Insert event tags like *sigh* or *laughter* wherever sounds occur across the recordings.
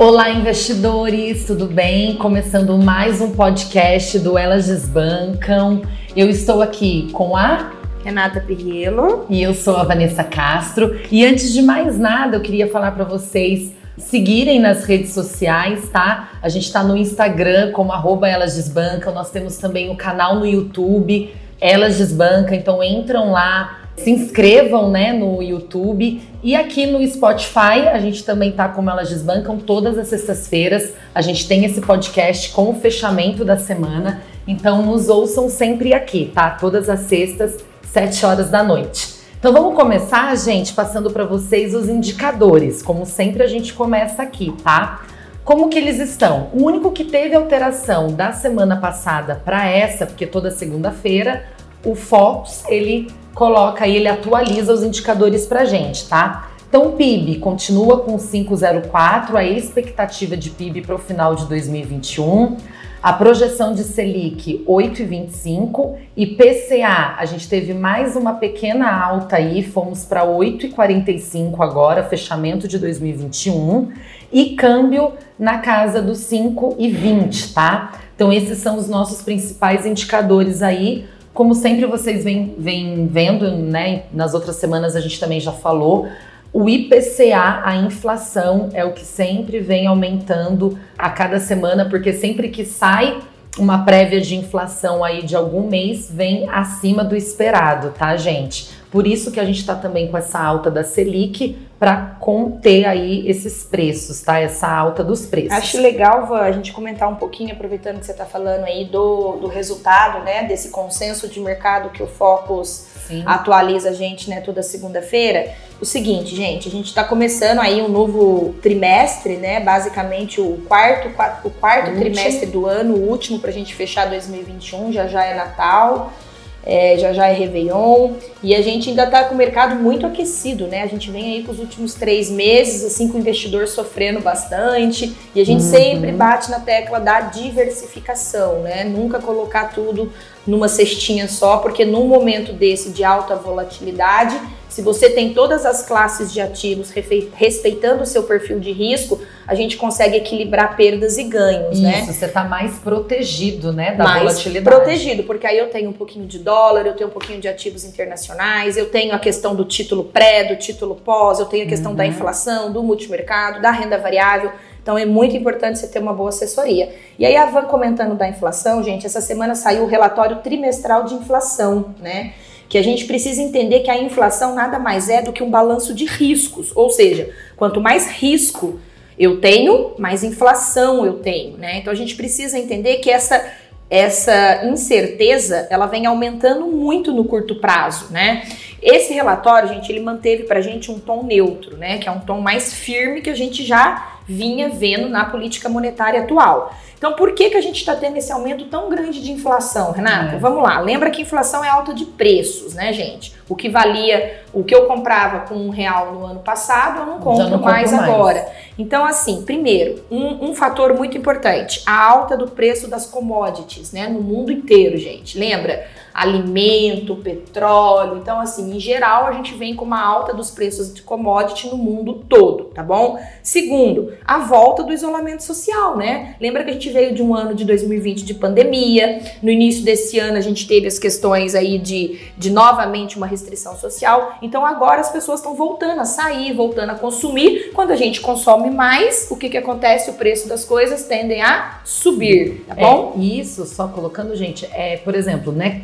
Olá, investidores, tudo bem? Começando mais um podcast do Elas Desbancam. Eu estou aqui com a Renata Pirriello. E eu sou a Vanessa Castro. E antes de mais nada, eu queria falar para vocês seguirem nas redes sociais, tá? A gente está no Instagram como arroba Elas Desbancam. Nós temos também o canal no YouTube Elas Desbancam. Então entram lá, se inscrevam né, no YouTube e aqui no Spotify a gente também tá como elas desbancam todas as sextas-feiras. A gente tem esse podcast com o fechamento da semana, então nos ouçam sempre aqui, tá? Todas as sextas, 7 horas da noite. Então vamos começar, gente, passando para vocês os indicadores. Como sempre a gente começa aqui, tá? Como que eles estão? O único que teve alteração da semana passada para essa, porque toda segunda-feira o Fox ele coloca aí, ele atualiza os indicadores para gente, tá? Então o PIB continua com 5,04, a expectativa de PIB para o final de 2021, a projeção de Selic 8,25 e PCA, a gente teve mais uma pequena alta aí, fomos para 8,45 agora, fechamento de 2021, e câmbio na casa dos 5,20, tá? Então esses são os nossos principais indicadores aí como sempre vocês vêm, vendo, né? Nas outras semanas a gente também já falou. O IPCA, a inflação, é o que sempre vem aumentando a cada semana, porque sempre que sai uma prévia de inflação aí de algum mês, vem acima do esperado, tá, gente? Por isso que a gente está também com essa alta da Selic, para conter aí esses preços, tá? Essa alta dos preços. Acho legal, Van, a gente comentar um pouquinho, aproveitando que você está falando aí do, do resultado, né? Desse consenso de mercado que o Focus Sim. atualiza a gente, né? Toda segunda-feira. O seguinte, gente, a gente está começando aí um novo trimestre, né? Basicamente o quarto, o quarto trimestre do ano, o último para a gente fechar 2021, já já é Natal é, já já é Réveillon, e a gente ainda está com o mercado muito aquecido, né? A gente vem aí com os últimos três meses, assim, com o investidor sofrendo bastante, e a gente uhum. sempre bate na tecla da diversificação, né? Nunca colocar tudo numa cestinha só, porque num momento desse de alta volatilidade, se você tem todas as classes de ativos respeitando o seu perfil de risco, a gente consegue equilibrar perdas e ganhos, Isso, né? Isso, você está mais protegido, né, da mais volatilidade. protegido, porque aí eu tenho um pouquinho de dólar, eu tenho um pouquinho de ativos internacionais, eu tenho a questão do título pré, do título pós, eu tenho a questão uhum. da inflação, do multimercado, da renda variável. Então é muito importante você ter uma boa assessoria. E aí a Van comentando da inflação, gente, essa semana saiu o relatório trimestral de inflação, né? que a gente precisa entender que a inflação nada mais é do que um balanço de riscos, ou seja, quanto mais risco eu tenho, mais inflação eu tenho, né? Então a gente precisa entender que essa essa incerteza ela vem aumentando muito no curto prazo, né? Esse relatório, gente, ele manteve para gente um tom neutro, né? Que é um tom mais firme que a gente já vinha vendo na política monetária atual. Então, por que, que a gente está tendo esse aumento tão grande de inflação, Renata? É. Vamos lá, lembra que inflação é alta de preços, né, gente? O que valia, o que eu comprava com um real no ano passado, eu não compro não mais, mais, agora. Então, assim, primeiro, um, um, fator muito importante, a alta do preço das commodities, né, no mundo inteiro, gente. Lembra? Alimento, petróleo. Então, assim, em geral, a gente vem com uma alta dos preços de commodity no mundo todo, tá bom? Segundo, a volta do isolamento social, né? Lembra que a gente veio de um ano de 2020 de pandemia. No início desse ano a gente teve as questões aí de, de novamente uma restrição social. Então agora as pessoas estão voltando a sair, voltando a consumir. Quando a gente consome mais, o que, que acontece? O preço das coisas tendem a subir, tá bom? É, isso, só colocando, gente, é, por exemplo, né?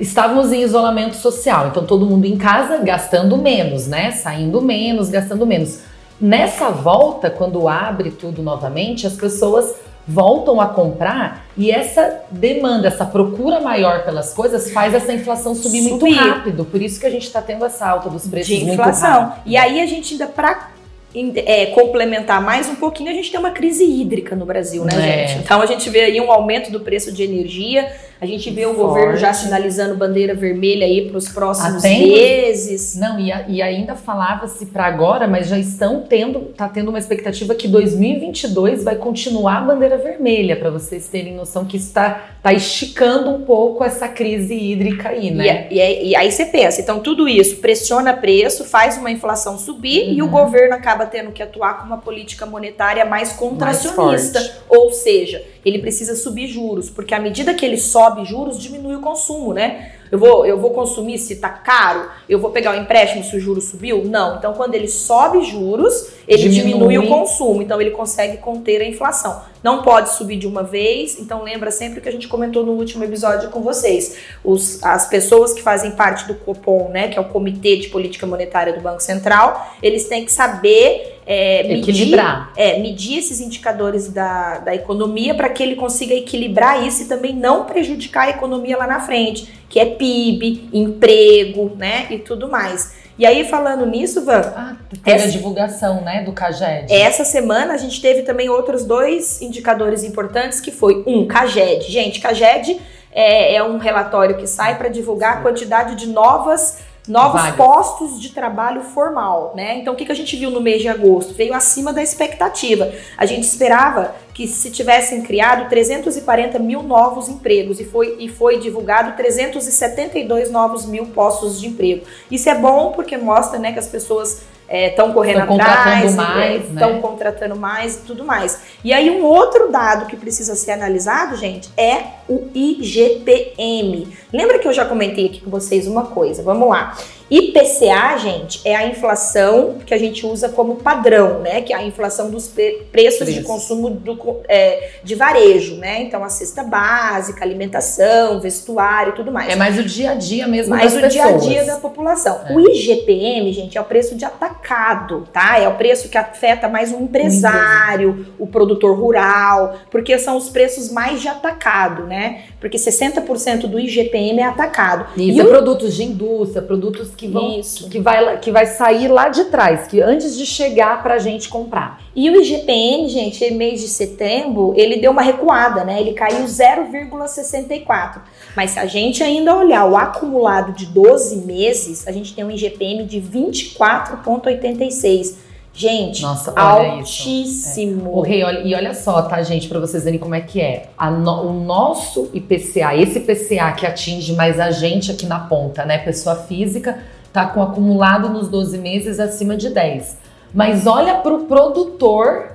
Estávamos em isolamento social, então todo mundo em casa gastando menos, né? Saindo menos, gastando menos. Nessa volta, quando abre tudo novamente, as pessoas voltam a comprar e essa demanda, essa procura maior pelas coisas faz essa inflação subir, subir. muito rápido. Por isso que a gente está tendo essa alta dos preços de inflação. E aí a gente ainda para é, complementar mais um pouquinho, a gente tem uma crise hídrica no Brasil, né, é. gente? Então a gente vê aí um aumento do preço de energia, A gente vê o Forte. governo já sinalizando bandeira vermelha aí para os próximos Atendo. meses. Não, e, a- e ainda falava-se para agora, mas já estão tendo, tá tendo uma expectativa que 2022 vai continuar a bandeira vermelha, para vocês terem noção que está tá esticando um pouco essa crise hídrica aí, E, né? é- e é- e aí você pensa, então tudo isso pressiona preço, faz uma inflação subir e o Uhum. governo acaba tendo que atuar com uma política monetária mais contracionista. forte. ou seja, ele precisa subir juros, porque à medida que ele sobe juros, diminui o consumo, né? Eu vou, eu vou consumir se tá caro, eu vou pegar o empréstimo se o juro subiu? Não. Então, quando ele sobe juros, ele diminui, Diminui. o consumo. Então, ele consegue conter a inflação. Não pode subir de uma vez. Então, lembra sempre o que a gente comentou no último episódio com vocês. Os, as pessoas que fazem parte do Copom, né, que é o Comitê de Política Monetária do Banco Central, eles têm que saber é, medir Equilibrar. é, medir esses indicadores da, da economia para que ele consiga equilibrar isso e também não prejudicar a economia lá na frente, que é PIB, emprego, né, e tudo mais. E aí, falando nisso, Van, Ah, Essa- a divulgação, né, do CAGED. essa semana a gente teve também outros dois indicadores importantes, que foi um, CAGED. Gente, CAGED é, é um relatório que sai para divulgar a quantidade de novas novos Vagas. postos de trabalho formal, né? Então, o que, que a gente viu no mês de agosto? Veio acima da expectativa. A gente esperava que se tivessem criado 340 mil novos empregos e foi, e foi divulgado 372 novos mil postos de emprego. Isso é bom porque mostra né, que as pessoas estão correndo Estão contratando atrás, mais, estão né? contratando mais e tudo mais. E aí um outro dado que precisa ser analisado, gente, é o IGPM. Lembra que eu já comentei aqui com vocês uma coisa? Vamos lá. IPCA, gente, é a inflação que a gente usa como padrão, né? Que é a inflação dos pre- preços de consumo do é, de varejo, né? Então a cesta básica, alimentação, vestuário e tudo mais É mais o dia a dia mesmo mais o dia a pessoas. dia da população. É. O IGPM, gente, é o preço de atacado, tá? É o preço que afeta mais o empresário, o produtor rural, porque são os preços mais de atacado, né? Porque 60% do IGPM é atacado. Isso, E é o- produtos de indústria, produtos que vão Isso. que vai lá- que vai sair lá de trás, que antes de chegar pra gente comprar. E o IGPM, gente, mês de setembro, ele deu uma recuada, né? Ele caiu 0,64. Mas se a gente ainda olhar o acumulado de 12 meses, a gente tem um IGPM de 24,86. Gente, Nossa, altíssimo. O rei, olha, e olha só, tá, gente, pra vocês verem como é que é. A no- o nosso IPCA, esse IPCA que atinge mais a gente aqui na ponta, né? Pessoa física, tá com acumulado nos 12 meses acima de 10. Mas olha pro produtor,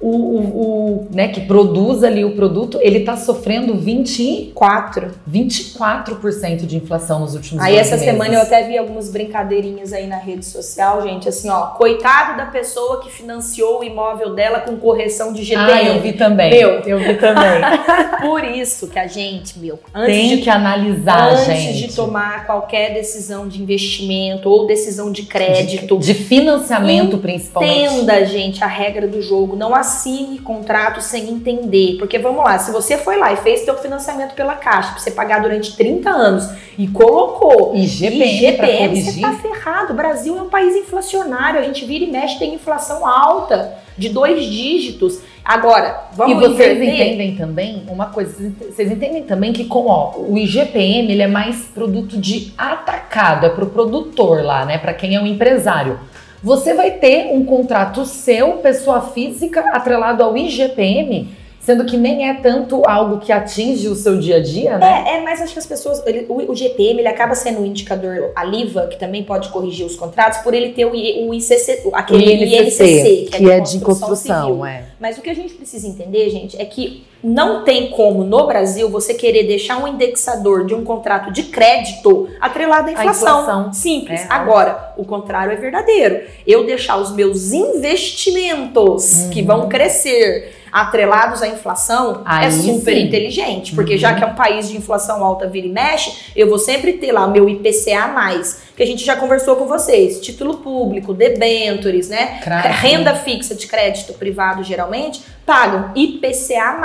o, o, o, né, que produz ali o produto, ele tá sofrendo 20, 4. 24% de inflação nos últimos Aí 12 essa meses. semana eu até vi algumas brincadeirinhas aí na rede social, gente, assim, ó, coitado da pessoa que financiou o imóvel dela com correção de GPM. Ah, eu vi também. Meu. eu vi também. *laughs* Por isso que a gente, meu, antes Tem de que analisar, antes gente. de tomar qualquer decisão de investimento ou decisão de crédito, De financiamento, principalmente. entenda, gente, a regra do jogo. Não assine contrato sem entender. Porque vamos lá, se você foi lá e fez seu financiamento pela Caixa, pra você pagar durante 30 anos e colocou IGPM, IGPM, você tá ferrado. O Brasil é um país inflacionário. A gente vira e mexe, tem inflação alta, de dois dígitos. Agora, vamos E vocês inverter? entendem também uma coisa, vocês entendem também que com ó, o IGPM ele é mais produto de atacado, é pro produtor lá, né? Para quem é um empresário. Você vai ter um contrato seu, pessoa física, atrelado ao IGPM, sendo que nem é tanto algo que atinge o seu dia a dia, né? É, é, mas acho que as pessoas. ele- o, o GPM ele acaba sendo um indicador, a LIVA, que também pode corrigir os contratos, por ele ter o, I- o ICC, o- aquele INCC, que é de construção, civil. é. Mas o que a gente precisa entender, gente, é que não tem como no Brasil você querer deixar um indexador de um contrato de crédito atrelado à inflação. inflação. Simples. É. Agora, o contrário é verdadeiro. Eu deixar os meus investimentos que Uhum. vão crescer atrelados à inflação é Aí super sim. inteligente, porque Uhum. já que é um país de inflação alta vira e mexe, eu vou sempre ter lá o meu IPCA mais, que a gente já conversou com vocês, título público, debentures, né? Renda fixa de crédito privado geralmente pagam IPCA+.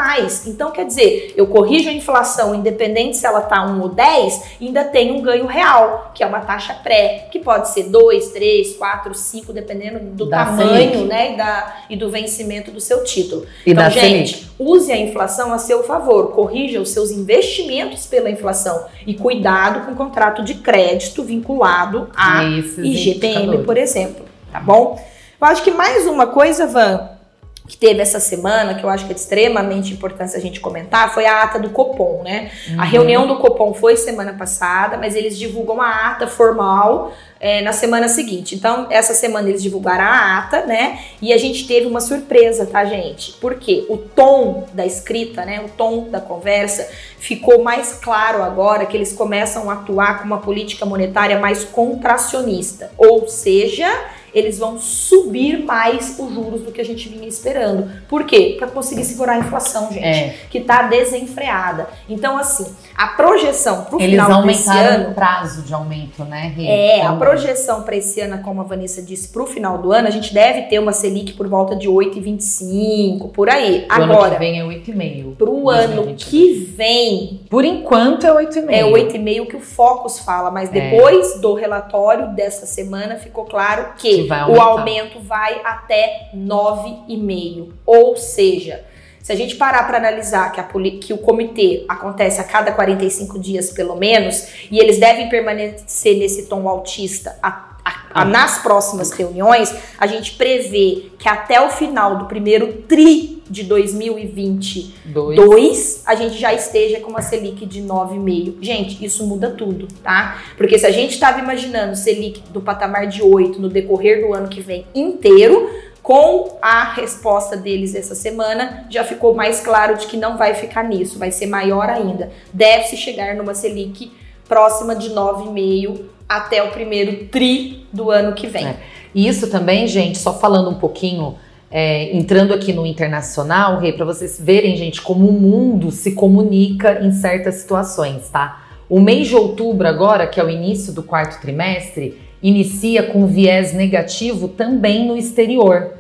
Então, quer dizer, eu corrijo a inflação, independente se ela está 1 ou 10, ainda tem um ganho real, que é uma taxa pré, que pode ser 2, 3, 4, 5, dependendo do da tamanho né, e, da, e do vencimento do seu título. E então, gente, use a inflação a seu favor, corrija os seus investimentos pela inflação e cuidado com o contrato de crédito vinculado a IGPM, por exemplo, tá bom? Eu acho que mais uma coisa, Van, que teve essa semana, que eu acho que é de extremamente importância a gente comentar, foi a ata do Copom, né? Uhum. A reunião do Copom foi semana passada, mas eles divulgam a ata formal é, na semana seguinte. Então, essa semana eles divulgaram a ata, né? E a gente teve uma surpresa, tá, gente? Porque o tom da escrita, né? O tom da conversa ficou mais claro agora que eles começam a atuar com uma política monetária mais contracionista. Ou seja, eles vão subir mais os juros do que a gente vinha esperando. Por quê? Para conseguir segurar a inflação, gente, é. que está desenfreada. Então, assim, a projeção para o final desse ano... O prazo de aumento, né, Rê? É, então, a projeção para esse ano, como a Vanessa disse, para o final do ano, a gente deve ter uma Selic por volta de 8,25, por aí. Agora, ano que vem é 8,5. O ano que vem... Por enquanto é 8,5. É 8,5 que o Focus fala, mas é. depois é. do relatório dessa semana ficou claro que o aumento vai até 9,5. Ou seja, se a gente parar para analisar que, a, que o comitê acontece a cada 45 dias pelo menos, e eles devem permanecer nesse tom autista a, a, a, nas próximas reuniões, a gente prevê que até o final do primeiro TRI de 2022, Dois. a gente já esteja com uma Selic de 9,5. Gente, isso muda tudo, tá? Porque se a gente estava imaginando Selic do patamar de 8 no decorrer do ano que vem inteiro, com a resposta deles essa semana, já ficou mais claro de que não vai ficar nisso, vai ser maior ainda. Deve-se chegar numa Selic próxima de 9,5 até o primeiro tri do ano que vem. É. E isso também, gente, só falando um pouquinho é, entrando aqui no internacional, Rei, para vocês verem, gente, como o mundo se comunica em certas situações, tá? O mês de outubro, agora, que é o início do quarto trimestre, inicia com viés negativo também no exterior,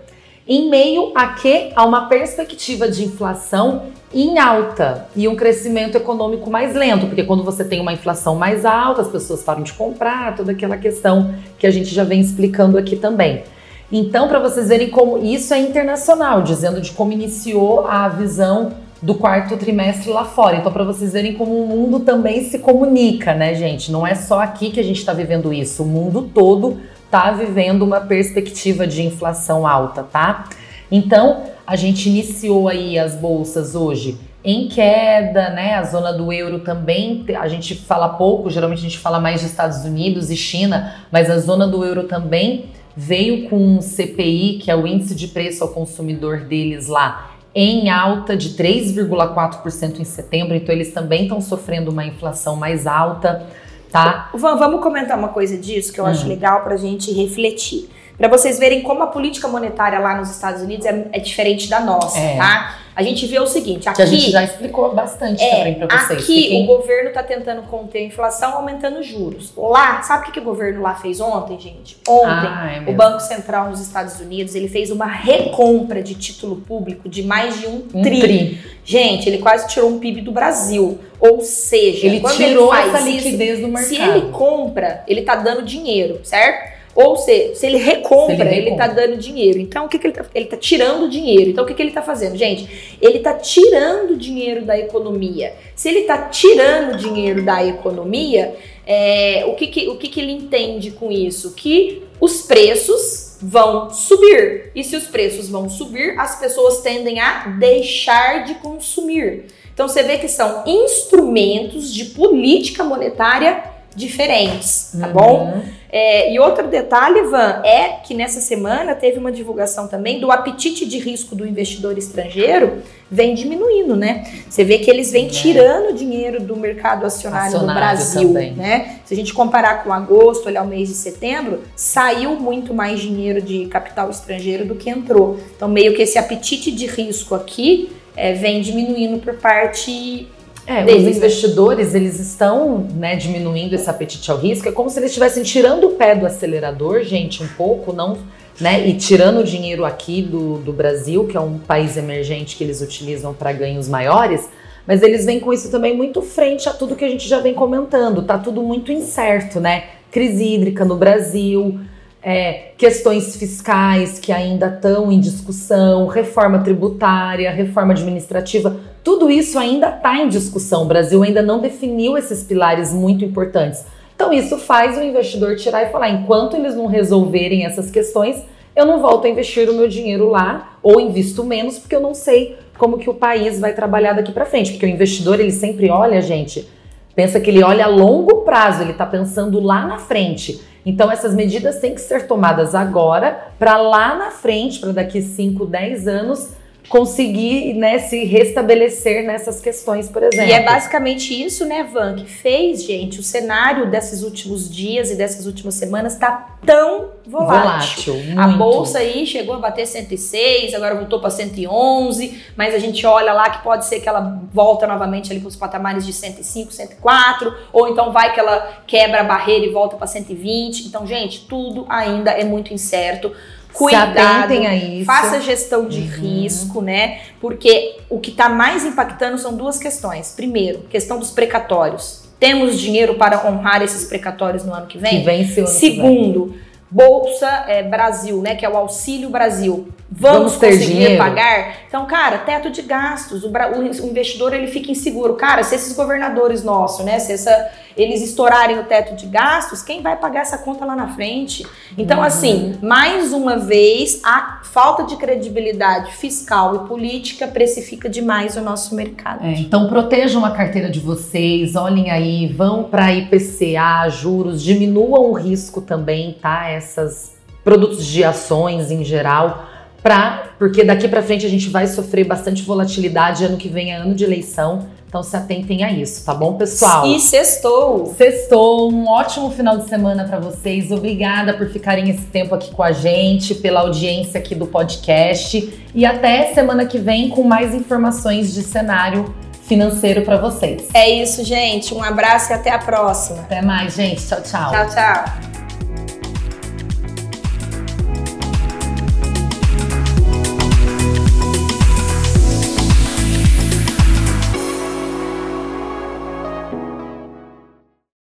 em meio a que há uma perspectiva de inflação em alta e um crescimento econômico mais lento, porque quando você tem uma inflação mais alta, as pessoas param de comprar, toda aquela questão que a gente já vem explicando aqui também. Então, para vocês verem como isso é internacional, dizendo de como iniciou a visão do quarto trimestre lá fora. Então, para vocês verem como o mundo também se comunica, né, gente? Não é só aqui que a gente está vivendo isso, o mundo todo está vivendo uma perspectiva de inflação alta, tá? Então, a gente iniciou aí as bolsas hoje em queda, né? A zona do euro também, a gente fala pouco, geralmente a gente fala mais de Estados Unidos e China, mas a zona do euro também veio com um CPI, que é o índice de preço ao consumidor deles lá, em alta de 3,4% em setembro, então eles também estão sofrendo uma inflação mais alta, tá? Vamos comentar uma coisa disso que eu hum. acho legal para a gente refletir. Para vocês verem como a política monetária lá nos Estados Unidos é, é diferente da nossa, é. tá? A gente vê o seguinte, aqui... Que a gente já explicou bastante é, também para vocês. Aqui Fiquem... o governo está tentando conter a inflação aumentando juros. Lá, sabe o que, que o governo lá fez ontem, gente? Ontem, ah, é o Banco Central nos Estados Unidos, ele fez uma recompra de título público de mais de um, um tri. tri. Gente, ele quase tirou um PIB do Brasil. Ou seja, ele tirou ele essa liquidez do mercado. Se ele compra, ele está dando dinheiro, certo? Ou seja, se ele recompra, se ele, está dando dinheiro. Então, o que, que ele está Ele está tirando dinheiro. Então, o que, que ele está fazendo? Gente, ele está tirando dinheiro da economia. Se ele está tirando dinheiro da economia, é, o, que, que, o que, que ele entende com isso? Que os preços vão subir. E se os preços vão subir, as pessoas tendem a deixar de consumir. Então, você vê que são instrumentos de política monetária diferentes, tá uhum. bom? É, e outro detalhe, Van, é que nessa semana teve uma divulgação também do apetite de risco do investidor estrangeiro vem diminuindo, né? Você vê que eles vêm é. tirando dinheiro do mercado acionário, acionário no Brasil, também. né? Se a gente comparar com agosto, olhar o mês de setembro, saiu muito mais dinheiro de capital estrangeiro do que entrou. Então, meio que esse apetite de risco aqui é, vem diminuindo por parte é, deles, os né? investidores né? eles estão né, diminuindo esse apetite ao risco. É como se eles estivessem tirando o pé do acelerador, gente, um pouco, não né? E tirando o dinheiro aqui do, do Brasil, que é um país emergente que eles utilizam para ganhos maiores, mas eles vêm com isso também muito frente a tudo que a gente já vem comentando. Tá tudo muito incerto, né? Crise hídrica no Brasil, é, questões fiscais que ainda estão em discussão, reforma tributária, reforma administrativa, tudo isso ainda está em discussão. O Brasil ainda não definiu esses pilares muito importantes. Então, isso faz o investidor tirar e falar: enquanto eles não resolverem essas questões, eu não volto a investir o meu dinheiro lá ou invisto menos, porque eu não sei como que o país vai trabalhar daqui para frente. Porque o investidor, ele sempre olha, gente, pensa que ele olha a longo prazo, ele está pensando lá na frente. Então, essas medidas têm que ser tomadas agora, para lá na frente, para daqui 5, 10 anos, conseguir né, se restabelecer nessas questões, por exemplo. E é basicamente isso, né, Van, que fez, gente, o cenário desses últimos dias e dessas últimas semanas está tão volátil. volátil a bolsa aí chegou a bater 106, agora voltou para 111, mas a gente olha lá que pode ser que ela volta novamente ali para os patamares de 105, 104, ou então vai que ela quebra a barreira e volta para 120. Então, gente, tudo ainda é muito incerto cuidado, faça gestão de uhum. risco, né? Porque o que está mais impactando são duas questões. Primeiro, questão dos precatórios. Temos dinheiro para honrar esses precatórios no ano que vem? Que vem ano Segundo, que vem. Bolsa é, Brasil, né? Que é o Auxílio Brasil. Vamos, Vamos conseguir dinheiro. pagar? Então, cara, teto de gastos. O, o, investidor ele fica inseguro. Cara, se esses governadores nossos, né? Se essa, eles estourarem o teto de gastos, quem vai pagar essa conta lá na frente? Então, uhum. assim, mais uma vez, a falta de credibilidade fiscal e política precifica demais o nosso mercado. É, então, protejam a carteira de vocês, olhem aí, vão para IPCA, juros, diminuam o risco também, tá? Essas produtos de ações em geral pra, porque daqui para frente a gente vai sofrer bastante volatilidade, ano que vem é ano de eleição, então se atentem a isso, tá bom, pessoal? E sextou! Sextou, um ótimo final de semana para vocês. Obrigada por ficarem esse tempo aqui com a gente, pela audiência aqui do podcast e até semana que vem com mais informações de cenário financeiro para vocês. É isso, gente. Um abraço e até a próxima. Até mais, gente. Tchau, tchau. Tchau, tchau.